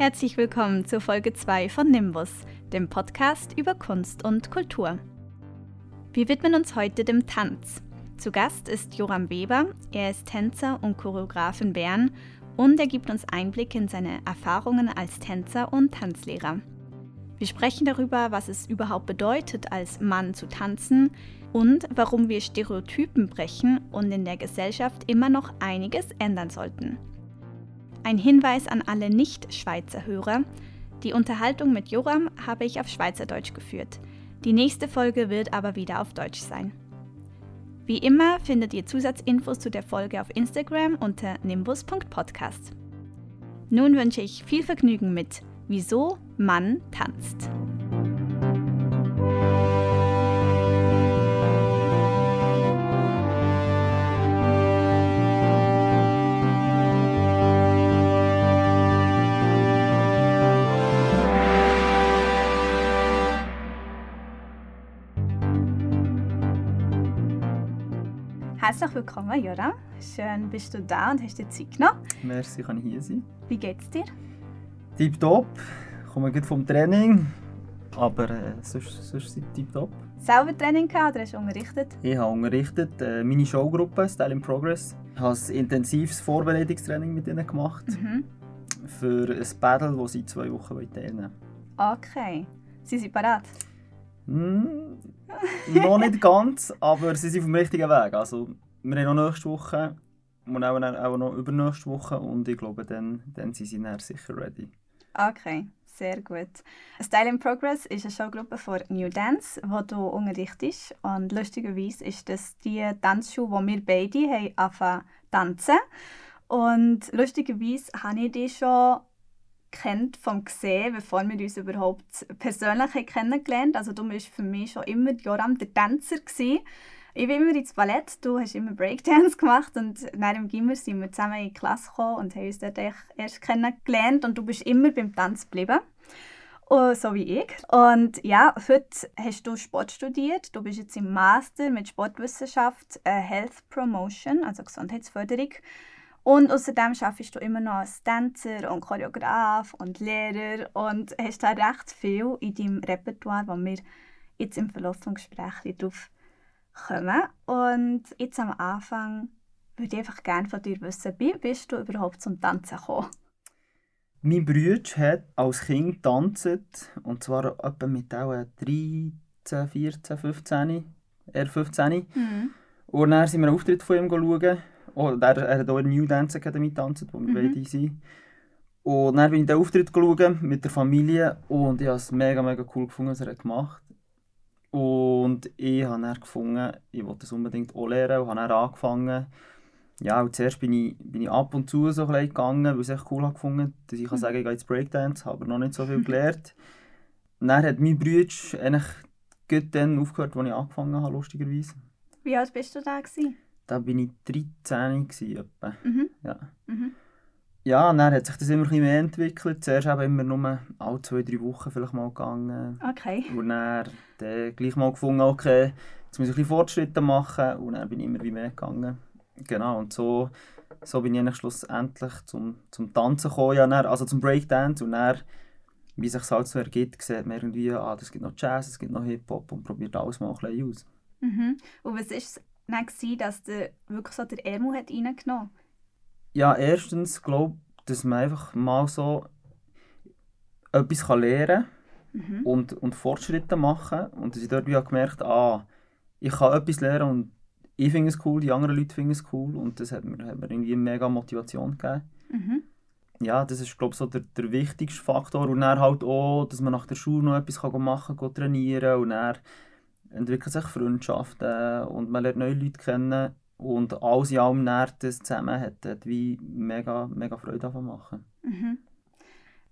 Herzlich willkommen zur Folge 2 von Nimbus, dem Podcast über Kunst und Kultur. Wir widmen uns heute dem Tanz. Zu Gast ist Joram Weber. Er ist Tänzer und Choreograf in Bern und er gibt uns Einblick in seine Erfahrungen als Tänzer und Tanzlehrer. Wir sprechen darüber, was es überhaupt bedeutet, als Mann zu tanzen und warum wir Stereotypen brechen und in der Gesellschaft immer noch einiges ändern sollten. Ein Hinweis an alle Nicht-Schweizer Hörer. Die Unterhaltung mit Joram habe ich auf Schweizerdeutsch geführt. Die nächste Folge wird aber wieder auf Deutsch sein. Wie immer findet ihr Zusatzinfos zu der Folge auf Instagram unter nimbus.podcast. Nun wünsche ich viel Vergnügen mit Wieso Mann tanzt. Herzlich willkommen, Jora. Schön bist du da und hast dir Zeit genommen. Merci, kann ich hier sein. Wie geht's dir? Tipptopp. Ich komme gut vom Training, aber äh, sonst, sonst sind tipptopp. Selber Training gehabt oder hast du unterrichtet? Ich habe unterrichtet, äh, meine Showgruppe Style in Progress. Ich habe ein intensives Vorbereitungstraining mit ihnen gemacht Mhm. für ein Battle, das sie zwei Wochen teilnehmen Okay. Sie sind parat. Hm, noch nicht ganz, aber sie sind auf dem richtigen Weg. Also, wir haben noch nächste Woche und auch, auch noch übernächste Woche und ich glaube, dann, dann sind sie dann sicher ready. Okay, sehr gut. Style in Progress ist eine Showgruppe von New Dance, wo du unterrichtest. Und lustigerweise ist das die Tanzschule, wo wir beide haben angefangen tanzen. Und lustigerweise habe ich dich schon kennt vom Gesehen, bevor wir uns überhaupt persönlich kennengelernt Also du bist für mich schon immer Joram der Tänzer gewesen. Ich bin immer ins Ballett, du hast immer Breakdance gemacht und nach dem Gimmer sind wir zusammen in die Klasse gekommen und haben uns dort erst kennengelernt und du bist immer beim Tanz geblieben. Oh, so wie ich. Und ja, heute hast du Sport studiert. Du bist jetzt im Master mit Sportwissenschaft, äh, Health Promotion, also Gesundheitsförderung. Und außerdem arbeitest du immer noch als Tänzer und Choreograf und Lehrer und hast da recht viel in deinem Repertoire, wo wir jetzt im Verlauf des Gesprächs drauf kommen. Und jetzt am Anfang würde ich einfach gerne von dir wissen, wie bist du überhaupt zum Tanzen gekommen? Mein Bruder hat als Kind getanzt, und zwar etwa mit auch 13, 14, 15, er 15. Mhm. Und dann sind wir einen Auftritt von ihm schauen. Oh, er, er hat auch in New Dance Academy getanzt, wo wir Mhm. beide sind. Und dann bin ich den Auftritt schauen mit der Familie und ich habe es mega, mega cool gefunden, was er hat gemacht Und ich habe dann gefunden, ich wollte das unbedingt auch lernen und habe dann angefangen. Ja, und zuerst bin ich, bin ich ab und zu so ein gegangen, weil ich es echt cool habe gefunden dass ich kann sagen, ich gehe jetzt Breakdance, habe aber noch nicht so viel gelernt. dann hat mein Bruder eigentlich dann aufgehört, als ich angefangen habe, lustigerweise. Wie alt bist du da? Gewesen? Da bin ich 13 gewesen, etwa. Mhm. Ja. Mhm. Ja, dann hat sich das immer ein bisschen mehr entwickelt. Zuerst eben immer nur alle zwei, drei Wochen vielleicht mal gegangen. Okay. Und dann, dann gleich mal gefunden, okay, jetzt muss ich ein bisschen Fortschritte machen. Und dann bin ich immer wie mehr gegangen. Genau, und so, so bin ich schlussendlich zum, zum Tanzen gekommen. Ja, dann, also zum Breakdance. Und dann, wie sich halt so ergibt, sieht man irgendwie, ah, es gibt noch Jazz, es gibt noch Hip-Hop und probiert alles mal ein bisschen aus. Mhm. Und was es dann, gewesen, dass der wirklich so der Ärmel hat reingenommen hat? Ja, erstens glaube ich, dass man einfach mal so etwas kann lernen Mhm. und, und Fortschritte machen und dass ich dort auch gemerkt ah, ich kann etwas lernen und ich finde es cool, die anderen Leute finden es cool und das hat mir, hat mir irgendwie mega Motivation gegeben. Mhm. Ja, das ist glaube ich so der, der wichtigste Faktor und dann halt auch, dass man nach der Schule noch etwas kann machen kann, trainieren und dann entwickeln sich Freundschaften und man lernt neue Leute kennen und alles in allem dann das zusammen hat, hat wie mega, mega Freude davon machen. Mhm.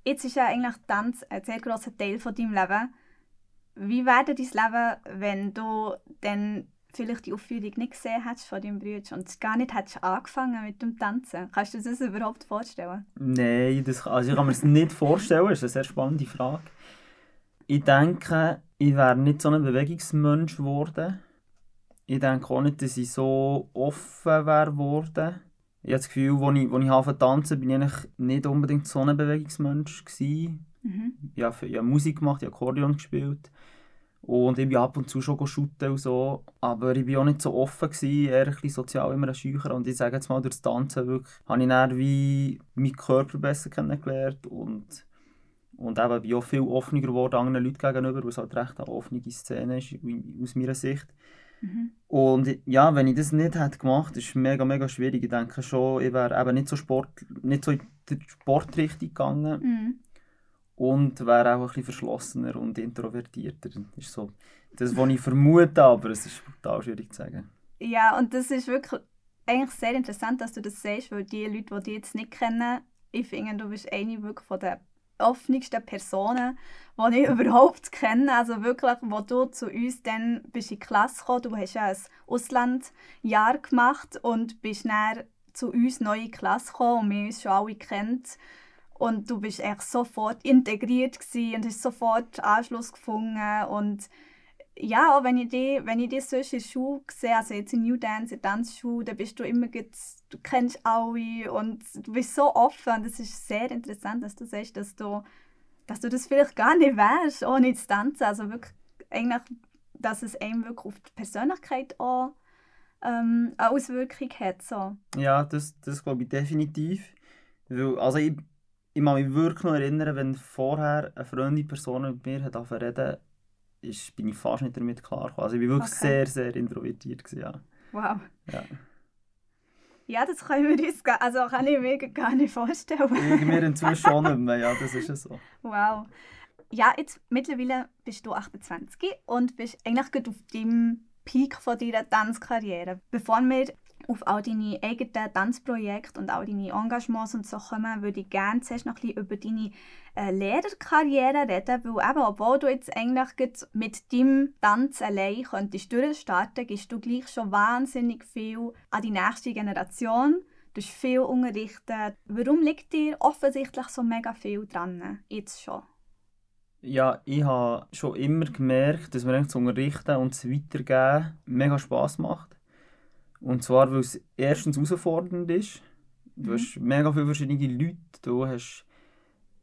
Jetzt ist ja eigentlich Tanz ein sehr grosser Teil von deinem Leben. Wie wäre dein Leben, wenn du dann vielleicht die Aufführung nicht gesehen hättest von deinem Bruder und gar nicht hättest angefangen mit dem Tanzen? Kannst du dir das überhaupt vorstellen? Nein, das, also ich kann mir das nicht vorstellen. Das ist eine sehr spannende Frage. Ich denke, ich wäre nicht so ein Bewegungsmensch geworden. Ich denke auch nicht, dass ich so offen wäre geworden. ich habe das Gefühl, als ich, als ich angefangen tanzen, bin ich eigentlich nicht unbedingt so ein Bewegungsmensch gewesen. Mhm. Ich, habe, ich habe Musik gemacht, ich habe Akkordeon gespielt und ich bin ab und zu schon shooten und so, aber ich war auch nicht so offen, gewesen, eher ein bisschen sozial immer ein Schücher und ich sage jetzt mal, durch das Tanzen wirklich, habe ich dann wie meinen Körper besser kennengelernt und und eben bin auch viel offener geworden anderen Leuten gegenüber, weil es halt recht eine offene Szene ist, aus meiner Sicht. Mhm. Und ja, wenn ich das nicht hätte gemacht, ist es mega, mega schwierig. Ich denke schon, ich wäre eben nicht so, Sport, nicht so in die Sportrichtung gegangen. Mhm. Und wäre auch ein bisschen verschlossener und introvertierter. Das ist so das, was ich vermute, aber es ist total schwierig zu sagen. Ja, und das ist wirklich eigentlich sehr interessant, dass du das sagst, weil die Leute, die dich jetzt nicht kennen, ich finde, du bist eine wirklich von den offensten Personen, die ich überhaupt kenne. Also wirklich, wo du zu uns dann bist in die Klasse gekommen, du hast ja ein Auslandjahr gemacht und bist dann zu uns neu in die Klasse gekommen und wir uns schon alle kennt. Und du bist echt sofort integriert und hast sofort Anschluss gefunden und ja, auch wenn ich dich, wenn ich dich sonst in der Schule sehe, also jetzt in New Dance, in der Tanzschule, dann bist du immer, du kennst alle und du bist so offen und es ist sehr interessant, dass du sagst, dass du, dass du das vielleicht gar nicht wärst, ohne zu tanzen, also wirklich eigentlich, dass es einem wirklich auf die Persönlichkeit auch ähm, eine Auswirkung hat. So. Ja, das, das glaube ich definitiv. Also ich, ich kann mich wirklich noch erinnern, wenn vorher eine Freundin Person mit mir hat reden ist, bin ich fast nicht damit klargekommen. Also ich war wirklich okay. sehr, sehr introvertiert. Gewesen, ja. Wow. Ja. Ja, das können wir uns also kann ich mir gar nicht vorstellen. Irgendwie inzwischen schon nicht mehr, ja, das ist so. Wow. Ja, jetzt mittlerweile bist du 28 und bist eigentlich gut auf deinem Peak von deiner Tanzkarriere. Bevor wir auf all deine eigenen Tanzprojekte und all deine Engagements und so kommen, würde ich gerne zuerst noch ein über deine äh, Lehrerkarriere reden, weil eben, obwohl du jetzt eigentlich mit deinem Tanz allein könntest durchstarten, gibst du gleich schon wahnsinnig viel an die nächste Generation. Du hast viel unterrichtet. Warum liegt dir offensichtlich so mega viel dran, jetzt schon? Ja, ich habe schon immer gemerkt, dass mir das Unterrichten und das Weitergeben mega Spass macht. Und zwar, weil es erstens herausfordernd ist. Du mhm. hast mega viele verschiedene Leute, du hast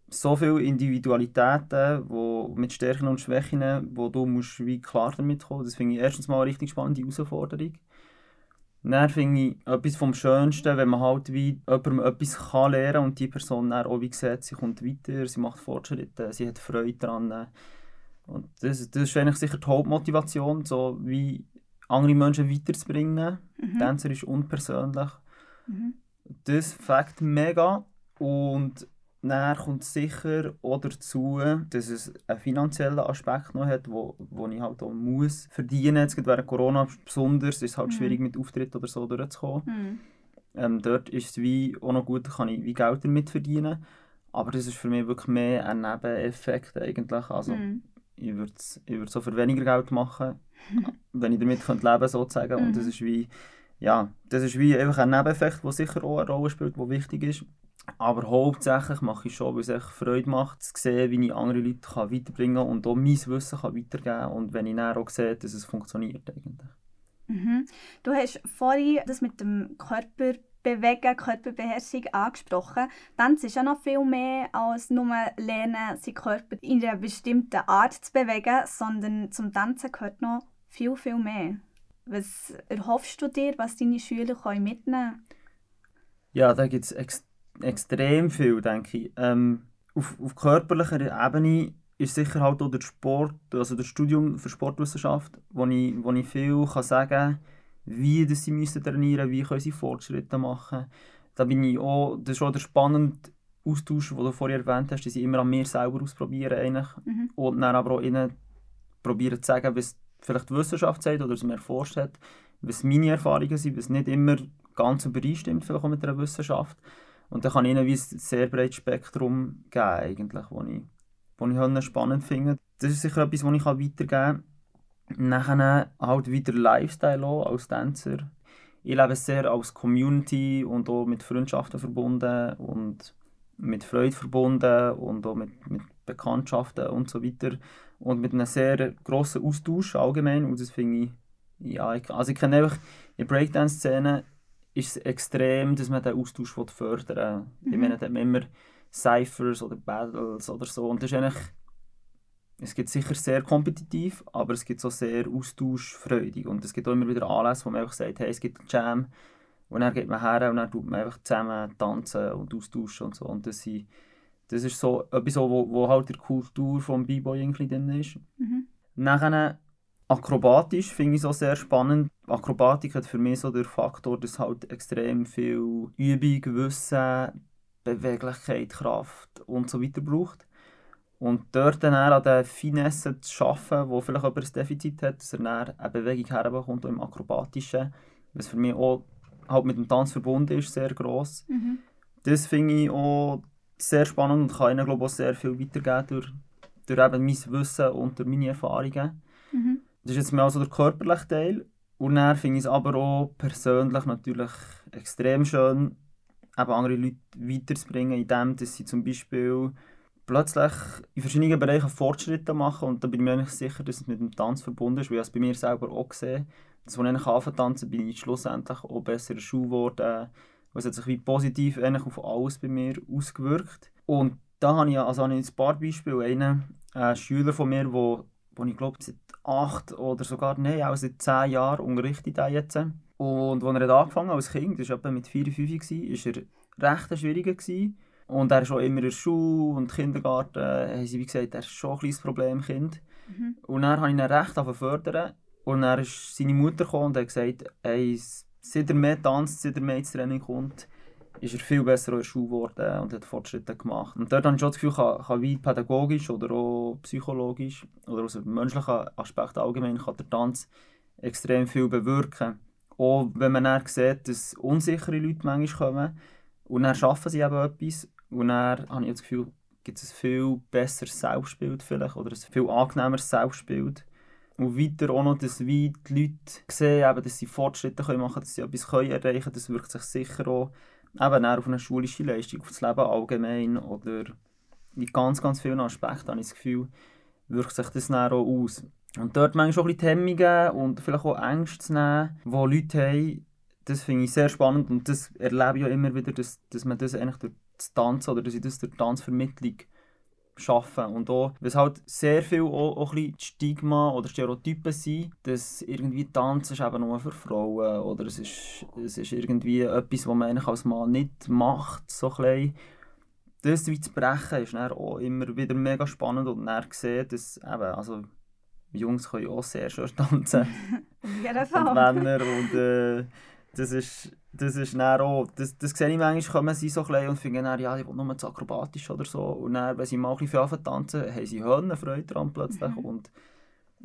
so viele Individualitäten wo, mit Stärken und Schwächen, wo du musst wie klar damit kommen Das finde ich erstens mal eine richtig spannende Herausforderung. Dann finde ich etwas vom Schönsten, wenn man halt wie jemandem etwas kann lernen und die Person dann auch wie sieht, sie kommt weiter, sie macht Fortschritte, sie hat Freude daran. Und das, das ist eigentlich sicher die Hauptmotivation, so wie andere Menschen weiterzubringen. Mhm. Tänzer ist unpersönlich. Mhm. Das fängt mega. Und dann kommt sicher auch dazu, dass es einen finanziellen Aspekt noch hat, wo, wo ich halt auch muss verdienen. Jetzt während Corona besonders ist es halt mhm. schwierig mit Auftritt oder so durchzukommen. Mhm. Ähm, dort ist es wie auch noch gut, kann ich wie Geld damit verdienen. Aber das ist für mich wirklich mehr ein Nebeneffekt eigentlich. Also, mhm. Ich würde es ich so für weniger Geld machen wenn ich damit könnte leben. Mhm. Und das mhm. ist wie, ja, das ist wie einfach ein Nebeneffekt, der sicher auch eine Rolle spielt, der wichtig ist. Aber hauptsächlich mache ich schon, weil es echt Freude macht, zu sehen, wie ich andere Leute kann weiterbringen kann und auch mein Wissen kann weitergeben kann. Und wenn ich dann auch sehe, dass es funktioniert eigentlich. Mhm. Du hast vorhin das mit dem Körper Bewegen, Körperbeherrschung angesprochen. Tanz ist ja noch viel mehr als nur lernen, seinen Körper in einer bestimmten Art zu bewegen, sondern zum Tanzen gehört noch viel, viel mehr. Was erhoffst du dir, was deine Schüler mitnehmen können? Ja, da gibt es ex extrem viel, denke ich. Ähm, auf, auf körperlicher Ebene ist sicher halt auch der Sport, also das Studium für Sportwissenschaft, wo ich, wo ich viel kann sagen kann, wie das sie müssen trainieren müssen, wie können sie Fortschritte machen. Da bin ich auch, das ist auch der spannende Austausch, den du vorher erwähnt hast, dass sie immer an mir selber ausprobieren eigentlich. Mhm. und dann aber auch ihnen probieren zu sagen, was vielleicht die Wissenschaft sagt oder was man erforscht hat, was meine Erfahrungen sind, was nicht immer ganz übereinstimmt vielleicht auch mit der Wissenschaft. Und dann kann ich ihnen wie ein sehr breites Spektrum geben, eigentlich, wo ich, wo ich spannend finde. Das ist sicher etwas, was ich weitergeben kann. Nachher halt wieder Lifestyle auch, als Tänzer. Ich lebe sehr als Community und auch mit Freundschaften verbunden und mit Freude verbunden und auch mit, mit Bekanntschaften und so weiter. Und mit einem sehr grossen Austausch allgemein. Und das finde ich, ja, ich, also ich kenne einfach in Breakdance-Szene ist es extrem, dass man den Austausch fördern will. Mhm. Ich meine, da hat man immer Cyphers oder Battles oder so. Und das ist eigentlich, es gibt sicher sehr kompetitiv, aber es gibt so sehr austauschfreudig. Und es gibt auch immer wieder Anlässe, wo man einfach sagt, hey, es gibt einen Jam. Und dann geht man her und dann tut man einfach zusammen tanzen und austauschen und so. Und das, sind, das ist so etwas, wo, wo halt der Kultur des B-Boy drin ist. Mhm. Nachher akrobatisch finde ich so sehr spannend. Akrobatik hat für mich so der Faktor, dass halt extrem viel Übung, Wissen, Beweglichkeit, Kraft und so weiter braucht. Und dort dann an den Finessen zu arbeiten, wo vielleicht jemand ein Defizit hat, dass er dann eine Bewegung herbekommt, auch im Akrobatischen, was für mich auch halt mit dem Tanz verbunden ist, sehr gross. Mhm. Das finde ich auch sehr spannend und kann ihnen glaube ich, auch sehr viel weitergeben durch, durch eben mein Wissen und durch meine Erfahrungen. Mhm. Das ist jetzt mehr so der körperliche Teil. Und dann finde ich es aber auch persönlich natürlich extrem schön, eben andere Leute weiterzubringen, indem dass sie zum Beispiel plötzlich in verschiedenen Bereichen Fortschritte machen. Und da bin ich mir eigentlich sicher, dass es mit dem Tanz verbunden ist, weil ich es bei mir selber auch gesehen dass als ich angefangen tanzen bin ich schlussendlich auch besser in der Schule. Es hat sich wie positiv eigentlich auf alles bei mir ausgewirkt. Und da habe ich, also habe ich ein paar Beispiele. Einen ein Schüler von mir, wo, wo ich glaube seit acht oder sogar, nein, auch seit zehn Jahren unterrichtet er jetzt. Und als er hat als Kind, das war etwa mit 4, 5 war, war er recht schwieriger. Gewesen. Und er ist auch immer in der Schule und Kindergarten, äh, haben sie wie gesagt, er ist schon ein kleines Problemkind. Mhm. Und dann habe ich ihn recht fördern. Und dann ist seine Mutter gekommen und hat gesagt, ey, seit er mehr tanzt, seit er mehr ins Training kommt, ist er viel besser in der Schule geworden und hat Fortschritte gemacht. Und dort habe ich schon das Gefühl, kann, kann wie pädagogisch oder auch psychologisch oder aus einem menschlichen Aspekt allgemein kann der Tanz extrem viel bewirken. Auch wenn man dann sieht, dass unsichere Leute manchmal kommen und dann schaffen sie eben etwas und dann habe ich das Gefühl, gibt es ein viel besseres Selbstbild vielleicht oder ein viel angenehmeres Selbstbild. Und weiter auch noch, dass wie die Leute sehen, eben, dass sie Fortschritte können machen können, dass sie etwas können erreichen können. Das wirkt sich sicher auch eben auf eine schulische Leistung, auf das Leben allgemein oder in ganz, ganz vielen Aspekten habe ich das Gefühl, wirkt sich das dann auch aus. Und dort manchmal auch ein bisschen Hemmungen und vielleicht auch Ängste zu nehmen, die Leute haben, das finde ich sehr spannend und das erlebe ich ja immer wieder, dass, dass man das eigentlich durch das Tanzen oder dass ich das durch Tanzvermittlung schaffen. Und auch, weil es halt sehr viel auch, auch ein Stigma oder Stereotypen sind, dass irgendwie Tanzen ist eben nur für Frauen oder es ist, es ist irgendwie etwas, was man eigentlich als Mann nicht macht, so ein Das wie zu brechen ist dann auch immer wieder mega spannend und dann sehen, dass eben, also Jungs können auch sehr schön tanzen. Und Männer und äh, das ist, das ist dann auch, das, das sehe ich manchmal, kommen sie so klein und finden dann, ja, ich will nur zu akrobatisch oder so. Und dann, wenn sie mal ein bisschen tanzen, haben sie Höhenfreude daran plötzlich. Mhm. Und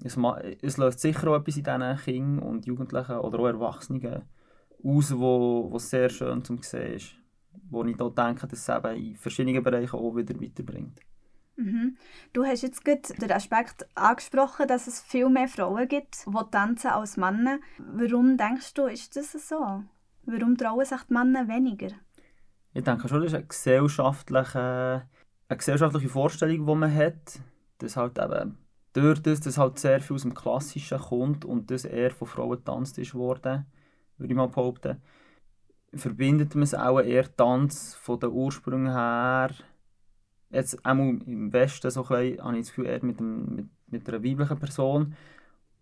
es, es löst sicher auch etwas in diesen Kindern und Jugendlichen oder auch Erwachsenen aus, wo, wo sehr schön zum sehen ist. Wo ich da denke, dass es eben in verschiedenen Bereichen auch wieder weiterbringt. Mhm. Du hast jetzt gerade den Aspekt angesprochen, dass es viel mehr Frauen gibt, die tanzen als Männer. Warum denkst du, ist das so? Warum trauen sich die Männer weniger? Ich denke schon, das ist eine gesellschaftliche, eine gesellschaftliche Vorstellung, die man hat. Dass halt eben durch das, dass halt sehr viel aus dem Klassischen kommt und das eher von Frauen getanzt ist worden, würde ich mal behaupten, verbindet man es auch eher Tanz von den Ursprüngen her jetzt auch im Westen so ein bisschen, habe ich das Gefühl, eher mit, dem, mit, mit einer weiblichen Person.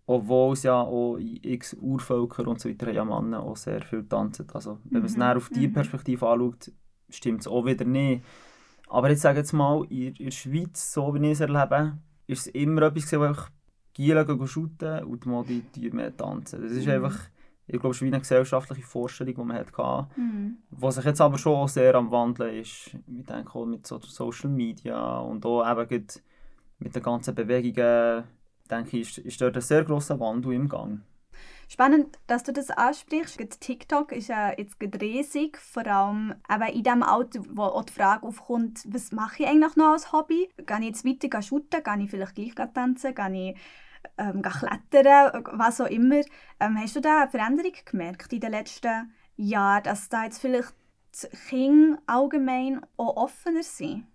Obwohl es ja auch in x Urvölker und so weiter ja Männer auch sehr viel tanzen. Also wenn man es Mhm, auf diese mhm. Perspektive anschaut, stimmt es auch wieder nicht. Aber jetzt sage jetzt mal, in, in der Schweiz, so wie ich es erlebe, ist es immer etwas wo einfach Gielen shooten und die Modi tanzen. Das ist Mhm. einfach, ich glaube, es ist wie eine gesellschaftliche Vorstellung, die man hatte. Mhm. Was sich jetzt aber schon auch sehr am Wandeln ist, ich denke auch mit so Social Media und auch eben mit den ganzen Bewegungen, denke ich, ist, ist dort ein sehr grosser Wandel im Gang. Spannend, dass du das ansprichst. TikTok ist ja jetzt riesig, vor allem eben in dem Alter, wo auch die Frage aufkommt, was mache ich eigentlich noch als Hobby? Gehe ich jetzt weiter gehen shooten? Gehe ich vielleicht gleich tanzen? Gehe ich ähm, klettern? Was auch immer. Ähm, hast du da eine Veränderung gemerkt in den letzten Jahren, dass da jetzt vielleicht die Kinder allgemein auch offener sind?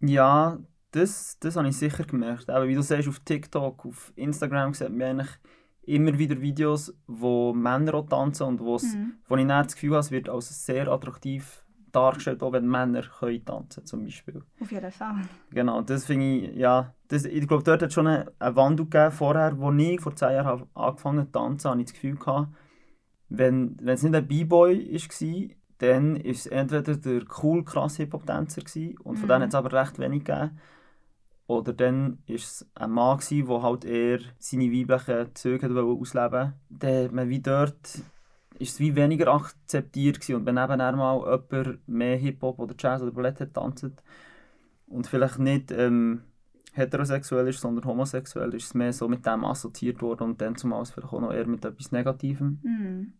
Ja, das, das habe ich sicher gemerkt. Eben, wie du sagst, auf TikTok, auf Instagram sieht man eigentlich immer wieder Videos, wo Männer auch tanzen und Mhm. wo ich dann das Gefühl habe, es wird als sehr attraktiv dargestellt, auch wenn Männer können tanzen zum Beispiel. Auf jeden Fall. Genau, das finde ich, ja, das, ich glaube, dort hat es schon einen eine Wandel gegeben. Vorher, als ich vor zehn Jahren angefangen habe zu tanzen, habe ich das Gefühl gehabt, wenn, wenn es nicht ein B-Boy war, dann war es entweder der cool, krasse Hip-Hop-Tänzer gewesen, und von Mhm. denen hat es aber recht wenig gegeben. Oder dann war es ein Mann, gewesen, der halt eher seine weiblichen Züge ausleben wollte. Dann hat man wie dort ist es wie weniger akzeptiert gewesen. Und wenn eben mal jemand mehr Hip-Hop oder Jazz oder Ballett hat tanzt und vielleicht nicht ähm, heterosexuell ist, sondern homosexuell, ist es mehr so mit dem assoziiert worden und dann zumal vielleicht auch noch eher mit etwas Negativem, Mhm.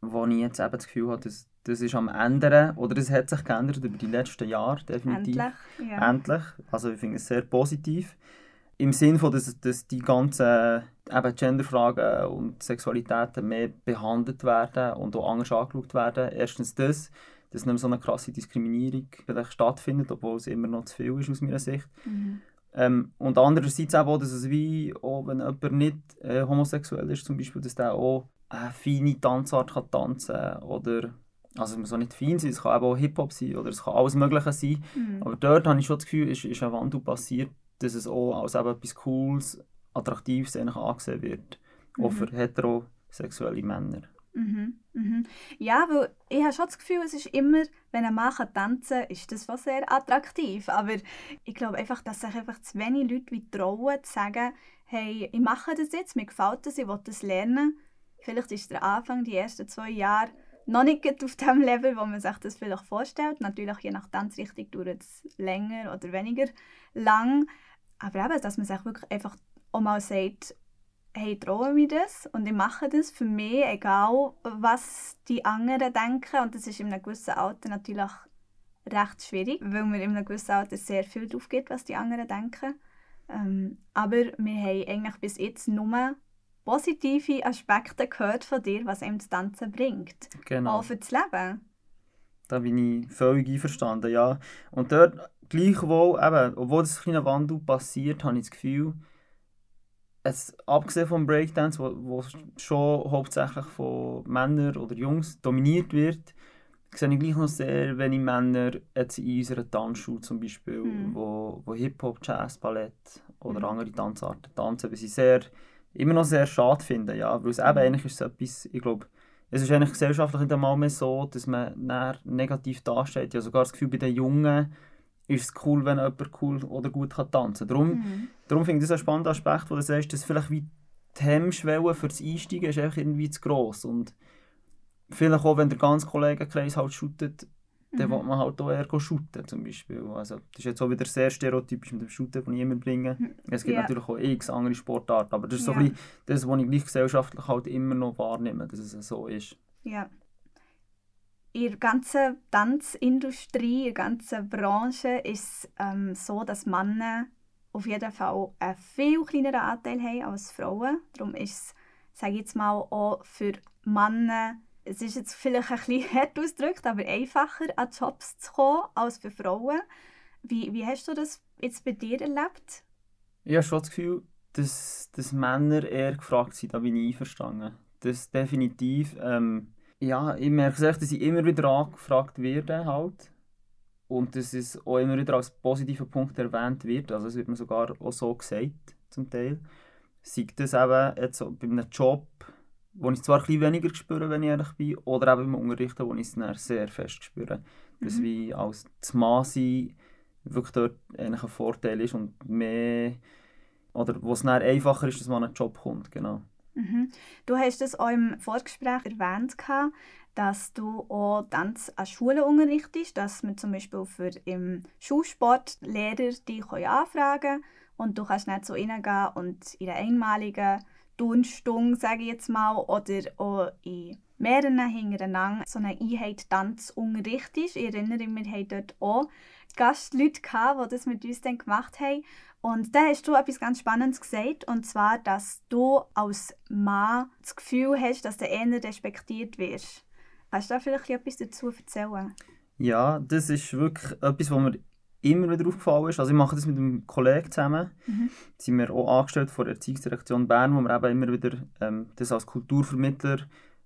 wo ich jetzt eben das Gefühl habe, das, das ist am Ändern oder es hat sich geändert über die letzten Jahre definitiv. Endlich. Ja. Endlich. Also ich finde es sehr positiv. Im Sinne von, dass, dass die ganzen eben Genderfragen und Sexualitäten mehr behandelt werden und auch anders angeschaut werden. Erstens das, dass nicht mehr so eine krasse Diskriminierung vielleicht stattfindet, obwohl es immer noch zu viel ist aus meiner Sicht. Mhm. Ähm, und andererseits auch, dass es wie, auch wenn jemand nicht äh, homosexuell ist zum Beispiel, dass der auch eine feine Tanzart kann tanzen oder also es muss auch nicht fein sein, es kann eben auch Hip-Hop sein oder es kann alles mögliche sein. Mhm. Aber dort habe ich schon das Gefühl, ist, ist ein Wandel passiert, dass es auch als eben etwas Cooles, Attraktives eigentlich angesehen wird. Auch Mhm. für heterosexuelle Männer. Mhm, mhm. Ja, weil ich habe schon das Gefühl, es ist immer, wenn ein Mann tanzen kann, ist das was sehr attraktiv. Aber ich glaube einfach, dass sich einfach zu wenig Leute wie trauen, zu sagen, hey, ich mache das jetzt, mir gefällt das, ich will das lernen. Vielleicht ist der Anfang, die ersten zwei Jahre, noch nicht auf dem Level, wo man sich das vielleicht vorstellt. Natürlich, je nach Tanzrichtung dauert es länger oder weniger lang. Aber eben, dass man sich wirklich einfach auch mal sagt, hey, traue mir das und ich mache das für mich, egal was die anderen denken. Und das ist in einem gewissen Alter natürlich recht schwierig, weil man in einem gewissen Alter sehr viel drauf geht, was die anderen denken. Ähm, aber wir haben eigentlich bis jetzt nur positive Aspekte gehört von dir, was einem das Tanzen bringt. Genau. Auch für das Leben. Da bin ich völlig einverstanden, ja. Und dort, gleichwohl, eben, obwohl das kleine Wandel passiert, habe ich das Gefühl, es, abgesehen vom Breakdance, wo, wo schon hauptsächlich von Männern oder Jungs dominiert wird, sehe ich gleich noch sehr wenige Männer jetzt in unserer Tanzschule zum Beispiel, Mhm. wo, wo Hip-Hop, Jazz, Ballett oder Mhm. andere Tanzarten tanzen, was ich sehr, immer noch sehr schade finde, ja, weil es eben Mhm. eigentlich ist es etwas, ich glaube, es ist eigentlich gesellschaftlich nicht einmal mehr so, dass man negativ dasteht. Ich habe sogar das Gefühl, bei den Jungen ist es cool, wenn jemand cool oder gut kann tanzen kann. Darum, Mhm. darum finde ich das einen spannenden Aspekt, wo du sagst, dass vielleicht wie die Hemmschwelle für das Einsteigen ist einfach irgendwie zu gross. Und vielleicht auch, wenn der ganze Kollegenkreis halt shootet, dann Mhm. will man halt auch eher shooten, zum Beispiel. Also, das ist jetzt auch wieder sehr stereotypisch mit dem Shooten, den ich immer bringe. Es gibt Ja. natürlich auch x andere Sportarten, aber das ist so Ja. ein bisschen das, was ich gleich gesellschaftlich halt immer noch wahrnehme, dass es so ist. Ja. In der ganzen Tanzindustrie, in der ganzen Branche ist es ähm, so, dass Männer auf jeden Fall einen viel kleineren Anteil haben als Frauen. Darum ist es, sage ich jetzt mal, auch für Männer, es ist jetzt vielleicht ein bisschen hart ausgedrückt, aber einfacher an Jobs zu kommen als für Frauen. Wie, wie hast du das jetzt bei dir erlebt? Ich habe schon das Gefühl, dass, dass Männer eher gefragt sind, da bin ich einverstanden. Das definitiv. Ähm, ja, ich merke es echt, dass ich immer wieder angefragt werde halt. Und dass es auch immer wieder als positiver Punkt erwähnt wird. Also es wird mir sogar auch so gesagt, zum Teil. Sei das eben jetzt so bei einem Job, wo ich es zwar ein bisschen weniger spüre, wenn ich ehrlich bin, oder eben im Unterrichten, wo ich es dann sehr fest spüre. Dass Mhm. wie als das wirklich dort eigentlich ein Vorteil ist und mehr oder wo es dann einfacher ist, dass man an einen Job kommt, genau. Mhm. Du hast es auch im Vorgespräch erwähnt, dass du auch Tanz an Schulen unterrichtest, dass man zum Beispiel für im Schulsport Lehrer dich anfragen können und du kannst nicht so reingehen und in einer einmaligen Turnstunde, sage ich jetzt mal, oder auch in mehreren hintereinander so eine Einheit Tanz unterrichtest. Ich erinnere mich, wir hatten dort auch Gastleute, gehabt, die das mit uns dann gemacht haben. Und da hast du etwas ganz Spannendes gesagt, und zwar, dass du als Mann das Gefühl hast, dass du eher respektiert wirst. Kannst du da vielleicht etwas dazu erzählen? Ja, das ist wirklich etwas, was mir immer wieder aufgefallen ist, also ich mache das mit einem Kollegen zusammen, mhm. sind wir auch angestellt von der Erziehungsdirektion Bern, wo wir eben immer wieder ähm, das als Kulturvermittler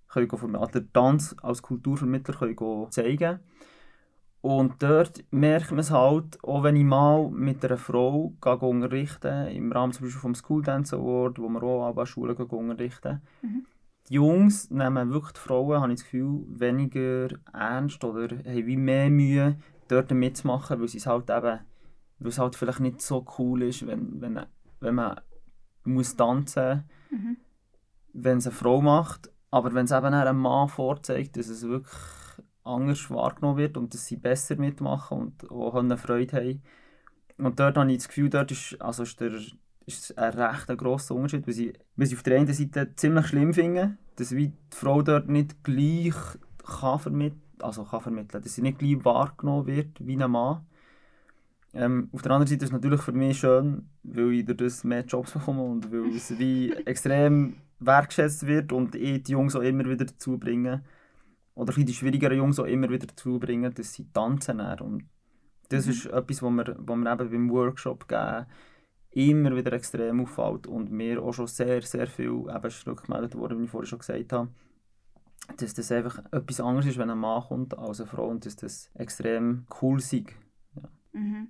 können also Tanz als Kulturvermittler können zeigen und dort merkt man es halt, auch wenn ich mal mit einer Frau gehe unterrichten im Rahmen zum Beispiel vom School Dance Award, wo wir auch an Schulen unterrichten, mhm. die Jungs nehmen wirklich die Frauen, habe ich das Gefühl, weniger ernst oder haben wie mehr Mühe, dort mitzumachen, weil es halt eben, weil es halt vielleicht nicht so cool ist, wenn, wenn, wenn man muss tanzen muss, mhm. wenn es eine Frau macht. Aber wenn es eben einem Mann vorzeigt, dass es wirklich anders wahrgenommen wird und dass sie besser mitmachen und auch eine Freude haben. Und dort habe ich das Gefühl, dort ist, also ist, der, ist ein recht grosser Unterschied, weil sie, weil sie auf der einen Seite ziemlich schlimm finden, dass die Frau dort nicht gleich kann vermitteln also kann vermitteln, dass sie nicht gleich wahrgenommen wird wie ein Mann. Ähm, auf der anderen Seite ist es natürlich für mich schön, weil ich durch das mehr Jobs bekomme und weil es wie extrem wertgeschätzt wird und ich die Jungs auch immer wieder dazu bringe, oder die schwierigeren Jungs auch immer wieder dazu bringen, dass sie tanzen. Und das mhm. ist etwas, was wir, was wir eben beim Workshop geben, immer wieder extrem auffällt und mir auch schon sehr, sehr viel eben rückgemeldet wurde, wie ich vorhin schon gesagt habe, dass das einfach etwas anderes ist, wenn ein Mann kommt als eine Frau und dass das extrem cool ist. Ja. Mhm.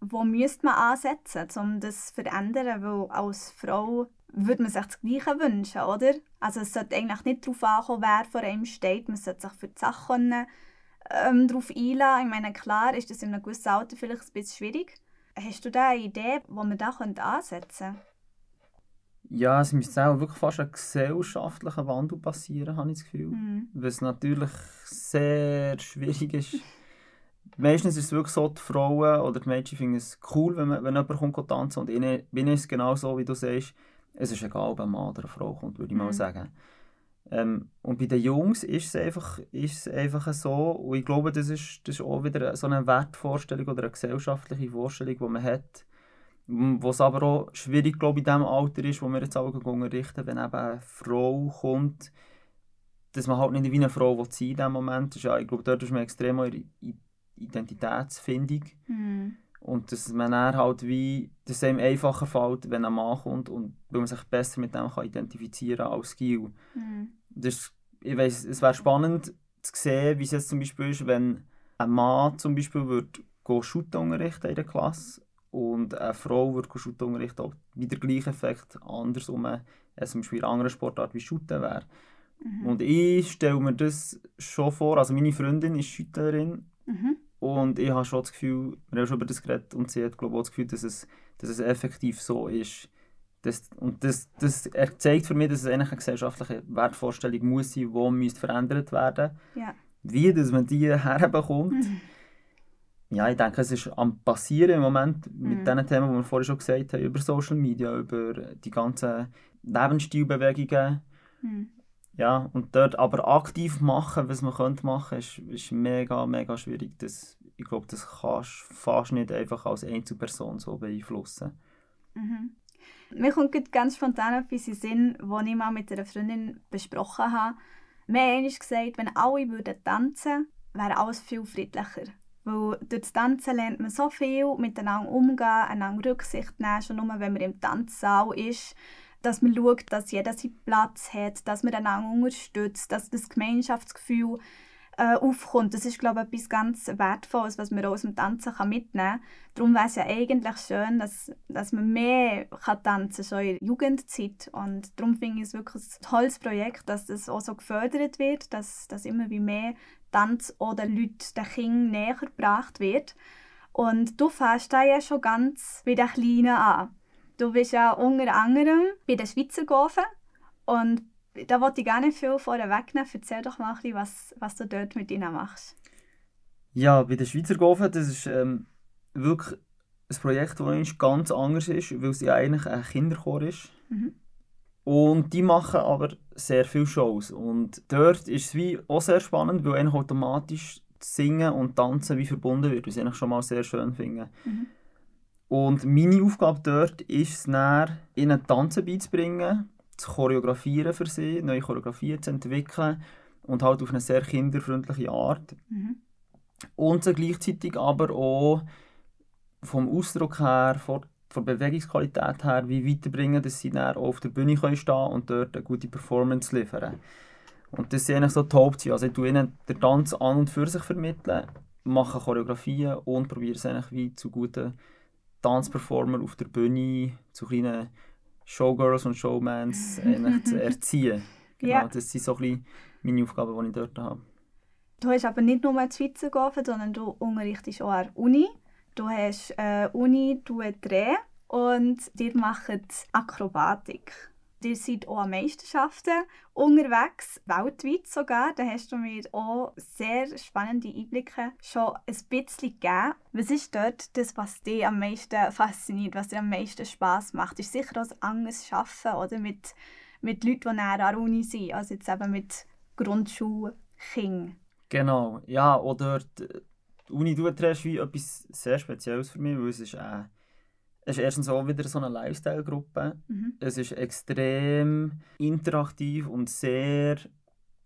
Wo müsste man ansetzen, um das zu verändern? Weil als Frau würde man sich das Gleiche wünschen, oder? Also es sollte eigentlich nicht darauf ankommen, wer vor einem steht. Man sollte sich für die Sache können, ähm, darauf einlassen. Ich meine, klar ist das in einem gewissen Alter vielleicht ein bisschen schwierig. Hast du da eine Idee, wo man da ansetzen könnte? Ja, es müsste auch wirklich fast ein gesellschaftlicher Wandel passieren, habe ich das Gefühl. Mhm. Was natürlich sehr schwierig ist. Meistens ist es wirklich so, die Frauen oder die Mädchen finden es cool, wenn, man, wenn jemand kommt tanzen und ihnen, ihnen ist es genau so, wie du sagst, es ist egal, ob ein Mann oder eine Frau kommt, würde ich mhm. mal sagen. Ähm, und bei den Jungs ist es einfach, ist es einfach so, und ich glaube, das ist, das ist auch wieder so eine Wertvorstellung oder eine gesellschaftliche Vorstellung, die man hat, was aber auch schwierig, glaube ich, in dem Alter ist, wo wir jetzt alle unterrichten, wenn eben eine Frau kommt, dass man halt nicht wie eine Frau sein in diesem Moment. Ja, ich glaube, dort ist man extrem in Identitätsfindung. Mhm. Und dass man dann halt wie, dass es einem einfacher fällt, wenn ein Mann kommt und weil man sich besser mit dem kann identifizieren kann als Gil. Mhm. Das, ich weiss, es wäre spannend zu sehen, wie es jetzt zum Beispiel ist, wenn ein Mann zum Beispiel würde Shooten unterrichten in der Klasse und eine Frau würde Shooten unterrichten, ob wieder der gleiche Effekt andersrum es zum Beispiel in einer anderen Sportart wie Shooten wäre. Mhm. Und ich stelle mir das schon vor, also meine Freundin ist Shooterin mhm. Und ich habe schon das Gefühl, wir haben schon über das geredet und sie hat glaube ich, auch das Gefühl, dass es, dass es effektiv so ist. Das, und das, das zeigt für mich, dass es eigentlich eine gesellschaftliche Wertvorstellung muss sein, die müsste verändert werden ja. Wie dass man die herbekommt. Mhm. Ja, ich denke, es ist am passieren im Moment mit mhm. den Themen, die wir vorhin schon gesagt haben, über Social Media, über die ganzen Lebensstilbewegungen. Mhm. Ja, und dort aber aktiv machen, was man könnte machen, ist, ist mega, mega schwierig. Das, ich glaube, das kannst du fast nicht einfach als Einzelperson so beeinflussen. Mhm. Mir kommt ganz spontan etwas in Sinn, was ich mal mit einer Freundin besprochen habe. Wir haben gesagt, wenn alle würden tanzen wäre alles viel friedlicher. Weil durch das Tanzen lernt man so viel, miteinander umgehen, einander Rücksicht nehmen, schon nur wenn man im Tanzsaal ist dass man schaut, dass jeder seinen Platz hat, dass man einander unterstützt, dass das Gemeinschaftsgefühl äh, aufkommt. Das ist, glaube ich, etwas ganz Wertvolles, was man aus dem Tanzen kann mitnehmen kann. Darum wäre es ja eigentlich schön, dass, dass man mehr kann tanzen kann, schon in der Jugendzeit. Und darum finde ich es wirklich ein tolles Projekt, dass das auch so gefördert wird, dass, dass immer wie mehr Tanz oder Leute den Kindern näher gebracht wird. Und du fährst da ja schon ganz bei den Kleinen an. Du bist ja unter anderem bei den Schweizer Gofen und da wollte ich gar nicht viel vorher wegnehmen. Erzähl doch mal ein bisschen, was, was du dort mit ihnen machst. Ja, bei den Schweizer Gofen, das ist ähm, wirklich ein Projekt, das ganz anders ist, weil es ja eigentlich ein Kinderchor ist. Mhm. Und die machen aber sehr viele Shows. Und dort ist es wie auch sehr spannend, weil eigentlich automatisch Singen und Tanzen wie verbunden wird, was ich eigentlich schon mal sehr schön finde. Mhm. Und meine Aufgabe dort ist es dann, ihnen Tanzen beizubringen, zu choreografieren für sie, neue Choreografien zu entwickeln und halt auf eine sehr kinderfreundliche Art. Mhm. Und sie gleichzeitig aber auch vom Ausdruck her, von, von der Bewegungsqualität her, wie weiterbringen, dass sie dann auch auf der Bühne können stehen und dort eine gute Performance liefern. Und das sind eigentlich so die Hauptziele. Also ich tue ihnen den Tanz an und für sich vermitteln, mache Choreografien und probiere es eigentlich wie zu guten Tanzperformer auf der Bühne, zu kleinen Showgirls und Showmans zu erziehen. Genau, ja. Das sind so ein bisschen meine Aufgaben, die ich dort habe. Du hast aber nicht nur die Schweizer geholfen, sondern du unterrichtest auch an der Uni. Du hast äh, Uni, du Dreh und ihr macht Akrobatik. Ihr seid auch an Meisterschaften unterwegs, weltweit sogar. Da hast du mir auch sehr spannende Einblicke schon ein bisschen gegeben. Was ist dort das, was dich am meisten fasziniert, was dir am meisten Spass macht? Ist sicher auch ein anderes Arbeiten oder? Mit, mit Leuten, die näher an der Uni sind, als jetzt eben mit Grundschulkindern. Genau, ja, oder die Uni Duetrecht ist wie etwas sehr Spezielles für mich, weil es ist, äh, es ist erstens auch wieder so eine Lifestyle-Gruppe. Mhm. Es ist extrem interaktiv und sehr,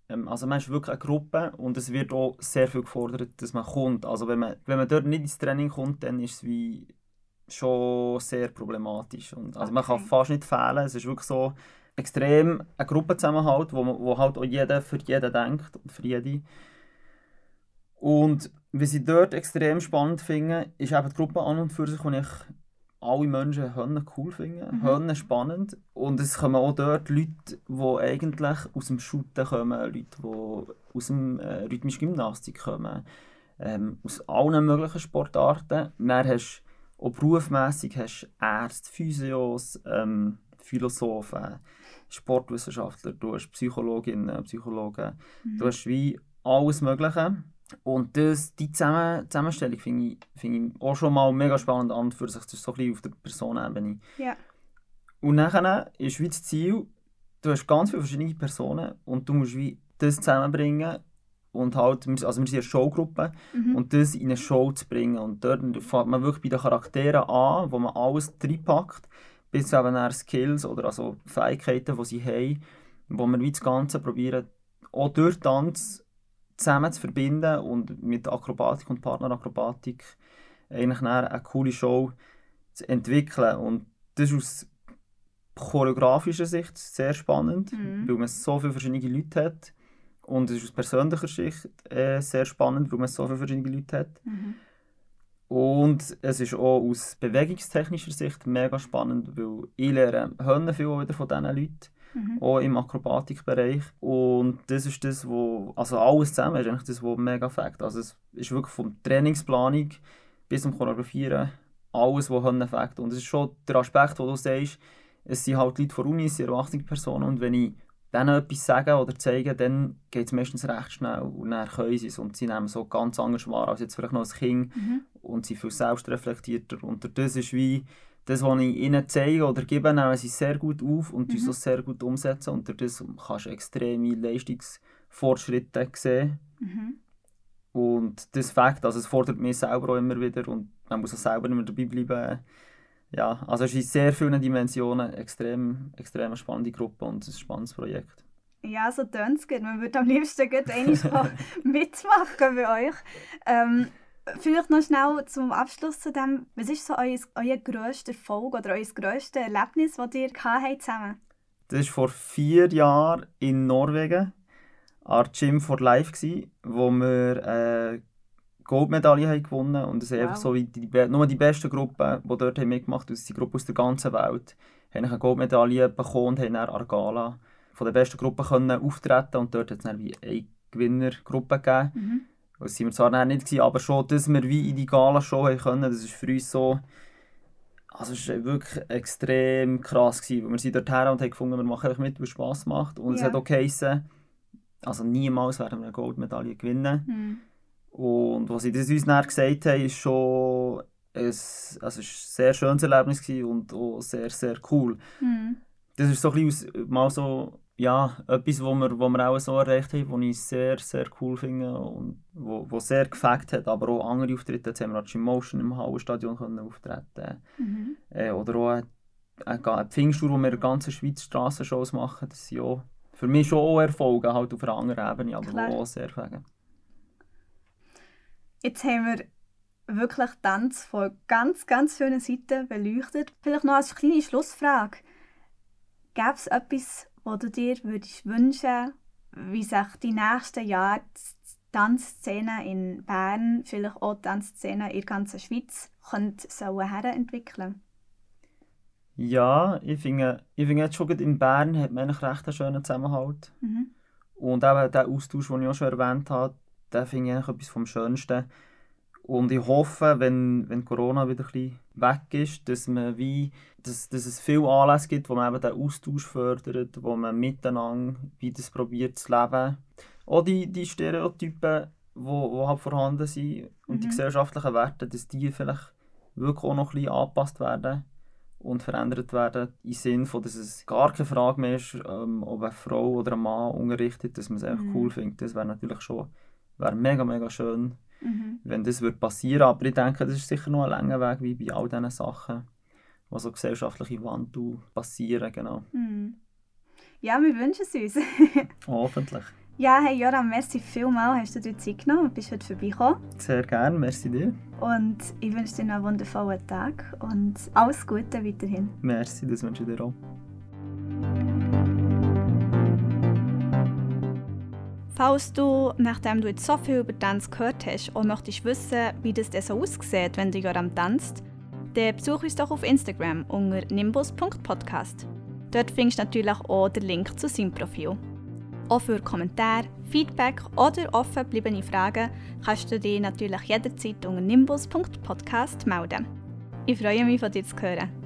ähm, also man ist wirklich eine Gruppe und es wird auch sehr viel gefordert, dass man kommt. Also wenn man, wenn man dort nicht ins Training kommt, dann ist es wie schon sehr problematisch. Und, also okay. man kann fast nicht fehlen, es ist wirklich so extrem ein Gruppenzusammenhalt, wo, man, wo halt auch jeder für jeden denkt, für jede. Und was ich dort extrem spannend finde, ist eben die Gruppe an und für sich, die ich alle Menschen Hönnen cool finden, mhm. Hönnen spannend. Und es kommen auch dort Leute, die eigentlich aus dem Shooten kommen, Leute, die aus dem äh, rhythmischen Gymnastik kommen, ähm, aus allen möglichen Sportarten. Dann hast du auch berufsmässig hast Ärzte, Physios, ähm, Philosophen, Sportwissenschaftler, du hast Psychologinnen, Psychologen, mhm. du hast wie alles Mögliche. Und das, die Zusammen Zusammenstellung finde ich, find ich auch schon mal mega spannend an für sich. Das ist so ein bisschen auf der Personenebene. Ja. Und nachher ist wie das Ziel, du hast ganz viele verschiedene Personen und du musst wie das zusammenbringen und halt, also wir sind eine Showgruppe mhm. und das in eine Show zu bringen. Und dort fängt man wirklich bei den Charakteren an, wo man alles reinpackt, bis zu eben Skills oder also Fähigkeiten, die sie haben, wo wir wie das Ganze probieren, auch durch Tanz zusammen zu verbinden und mit Akrobatik und Partnerakrobatik eigentlich eine coole Show zu entwickeln. Und das ist aus choreografischer Sicht sehr spannend, mhm. weil man so viele verschiedene Leute hat. Und es ist aus persönlicher Sicht äh, sehr spannend, weil man so viele verschiedene Leute hat. Mhm. Und es ist auch aus bewegungstechnischer Sicht mega spannend, weil ich lerne viel wieder von diesen Leuten mhm. auch im Akrobatikbereich. Und das ist das, wo, also alles zusammen ist eigentlich das, was mega fängt. Also es ist wirklich vom Trainingsplanung bis zum Choreografieren alles, was fängt. Und es ist schon der Aspekt, wo du sagst, es sind halt Leute von Uni, es sind erwachsene Personen und wenn ich denen etwas sagen oder zeigen, dann geht es meistens recht schnell und dann können sie es und sie nehmen so ganz anders wahr als jetzt vielleicht noch als Kind mhm. und sie viel selbstreflektierter und das ist wie das, was ich ihnen zeige oder gebe, nehmen sie sehr gut auf und mhm. das sehr gut umsetzen. Und das kannst du extreme Leistungsfortschritte sehen. Mhm. Und das Fakt, also es fordert mich selber auch immer wieder und man muss auch selber immer dabei bleiben. Ja, also es ist in sehr vielen Dimensionen extrem, extrem spannende Gruppe und ein spannendes Projekt. Ja, so tönt es Man würde am liebsten einmal mitmachen bei euch. Ähm, Vielleicht noch schnell zum Abschluss zu dem, was ist so euer, euer grösster Erfolg oder euer grösstes Erlebnis, das ihr habt zusammen? Das war vor vier Jahren in Norwegen an Gym for Life, gewesen, wo wir äh, Goldmedaille haben gewonnen und es wow. einfach so wie die, nur die besten Gruppen, die dort haben mitgemacht haben, das sind Gruppen aus der ganzen Welt, haben eine Goldmedaille bekommen und haben dann an Gala von der besten Gruppe können auftreten und dort hat es dann wie eine Gewinnergruppe gegeben. Mhm. Das waren wir zwar nicht, gewesen, aber schon, dass wir wie in die Gala-Show können, das ist für uns so... Also es war wirklich extrem krass. Gewesen, wir sind dort her und haben gefunden, wir machen mit, weil es Spass macht. Und yeah. es hat auch geheißen, also niemals werden wir eine Goldmedaille gewinnen. Mhm. Und was sie das uns dann gesagt haben, ist schon ein, also es ein sehr schönes Erlebnis und auch sehr, sehr cool. Mhm. Das ist so ein bisschen mal so ja, etwas, wo wir, wo wir auch so erreicht haben, was ich sehr, sehr cool finde und wo, wo sehr gefällt hat, aber auch andere Auftritte, jetzt haben wir auch Motion im Hallenstadion können auftreten mhm. äh, oder auch eine, eine Pfingsttour, wo wir in der ganzen Schweiz Strassenshows machen, das sind auch für mich schon auch Erfolge, halt auf einer anderen Ebene, aber Klar. auch sehr fegen. Jetzt haben wir wirklich Tanz von ganz, ganz schönen Seiten beleuchtet. Vielleicht noch als kleine Schlussfrage. Gäbe es etwas, was du dir würdest wünschen wie sich die nächsten Jahre die Tanzszene in Bern, vielleicht auch die Tanzszene in der ganzen Schweiz, könnte so herentwickeln? Ja, ich finde, ich finde jetzt schon in Bern hat man eigentlich recht einen schönen Zusammenhalt. Mhm. Und eben der Austausch, den ich auch schon erwähnt habe, den finde ich eigentlich etwas vom Schönsten. Und ich hoffe, wenn, wenn Corona wieder ein bisschen weg ist, dass, man wie, dass, dass es viele Anlässe gibt, wo man eben den Austausch fördert, wo man miteinander wieder probiert zu leben. Auch die, die Stereotypen, die wo, wo halt vorhanden sind und mhm. die gesellschaftlichen Werte, dass die vielleicht wirklich auch noch ein bisschen angepasst werden und verändert werden, im Sinne von, dass es gar keine Frage mehr ist, ähm, ob eine Frau oder ein Mann unterrichtet, dass man es einfach mhm. cool findet. Das wäre natürlich schon wäre mega, mega schön, mhm. wenn das würde passieren Aber ich denke, das ist sicher noch ein langer Weg, wie bei all diesen Sachen, die so gesellschaftliche Wandel passieren. Genau. Mhm. Ja, wir wünschen es uns. Hoffentlich. Ja, hey Joram, merci vielmals, hast du dir Zeit genommen und bist heute vorbeigekommen. Sehr gerne, merci dir. Und ich wünsche dir noch einen wundervollen Tag und alles Gute weiterhin. Merci, das wünsche ich dir auch. Falls du, nachdem du jetzt so viel über Tanz gehört hast, auch möchtest wissen, wie das denn so aussieht, wenn du Joram tanzt, dann besuch uns doch auf Instagram unter nimbus.podcast. Dort findest du natürlich auch den Link zu seinem Profil. Auch für Kommentare, Feedback oder offen gebliebene Fragen kannst du dich natürlich jederzeit unter nimbus.podcast melden. Ich freue mich, von dir zu hören.